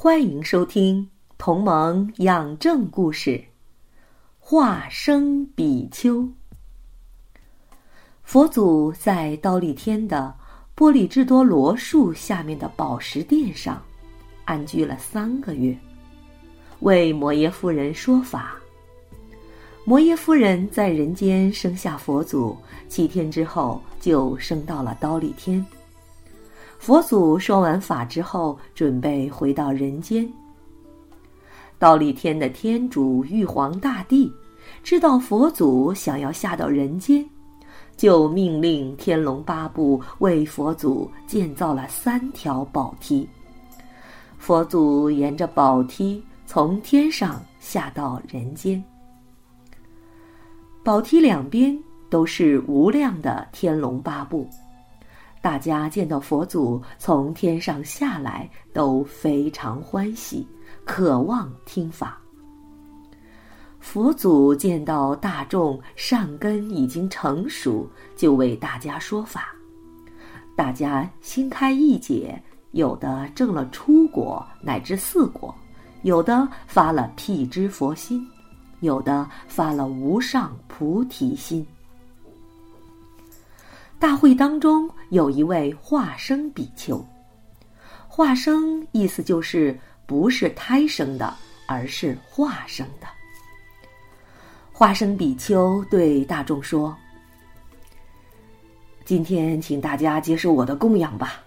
欢迎收听《同盟养正故事》，化生比丘。佛祖在刀立天的波利智多罗树下面的宝石殿上安居了三个月，为摩耶夫人说法。摩耶夫人在人间生下佛祖，七天之后就升到了刀立天。佛祖说完法之后，准备回到人间。刀立天的天主玉皇大帝知道佛祖想要下到人间，就命令天龙八部为佛祖建造了三条宝梯。佛祖沿着宝梯从天上下到人间，宝梯两边都是无量的天龙八部。大家见到佛祖从天上下来，都非常欢喜，渴望听法。佛祖见到大众善根已经成熟，就为大家说法。大家心开意解，有的证了初果乃至四果，有的发了辟支佛心，有的发了无上菩提心。大会当中有一位化生比丘，化生意思就是不是胎生的，而是化生的。化生比丘对大众说：“今天请大家接受我的供养吧，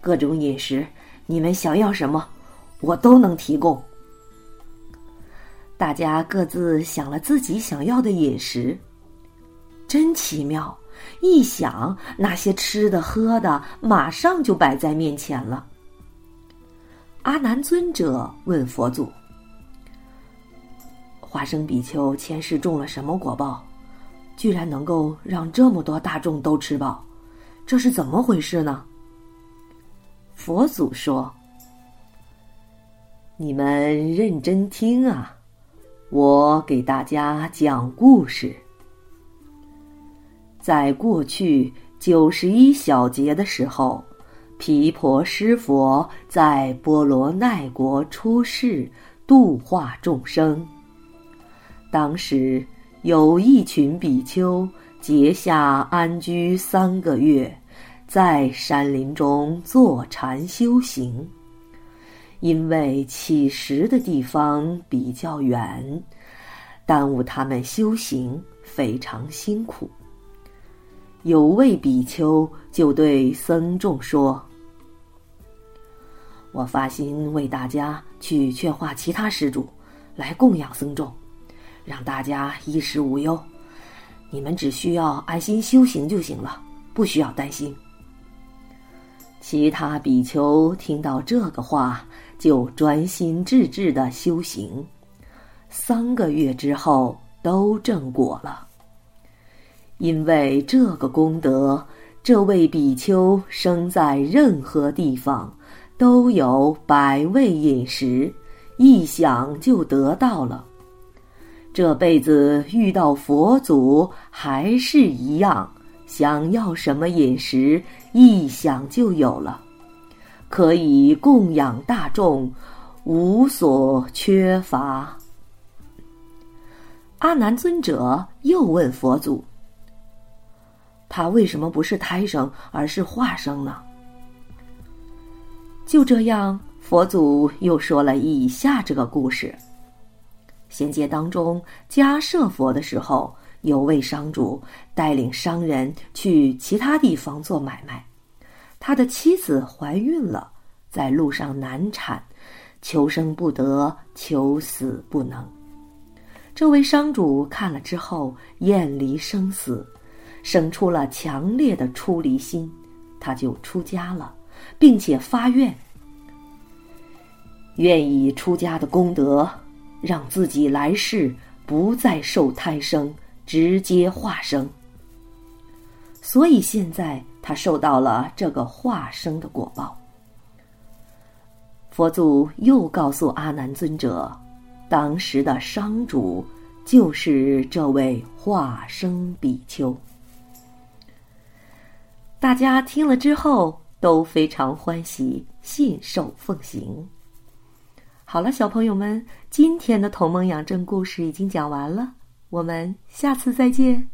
各种饮食，你们想要什么，我都能提供。”大家各自想了自己想要的饮食，真奇妙。一想，那些吃的喝的，马上就摆在面前了。阿难尊者问佛祖：“花生比丘前世种了什么果报，居然能够让这么多大众都吃饱？这是怎么回事呢？”佛祖说：“你们认真听啊，我给大家讲故事。”在过去九十一小节的时候，毗婆尸佛在波罗奈国出世度化众生。当时有一群比丘结下安居三个月，在山林中坐禅修行。因为起食的地方比较远，耽误他们修行，非常辛苦。有位比丘就对僧众说：“我发心为大家去劝化其他施主，来供养僧众，让大家衣食无忧。你们只需要安心修行就行了，不需要担心。”其他比丘听到这个话，就专心致志的修行，三个月之后都正果了。因为这个功德，这位比丘生在任何地方，都有百味饮食，一想就得到了。这辈子遇到佛祖还是一样，想要什么饮食，一想就有了，可以供养大众，无所缺乏。阿难尊者又问佛祖。他为什么不是胎生，而是化生呢？就这样，佛祖又说了以下这个故事：仙界当中，迦舍佛的时候，有位商主带领商人去其他地方做买卖，他的妻子怀孕了，在路上难产，求生不得，求死不能。这位商主看了之后，厌离生死。生出了强烈的出离心，他就出家了，并且发愿：愿以出家的功德，让自己来世不再受胎生，直接化生。所以现在他受到了这个化生的果报。佛祖又告诉阿难尊者，当时的商主就是这位化生比丘。大家听了之后都非常欢喜，信受奉行。好了，小朋友们，今天的同盟养正故事已经讲完了，我们下次再见。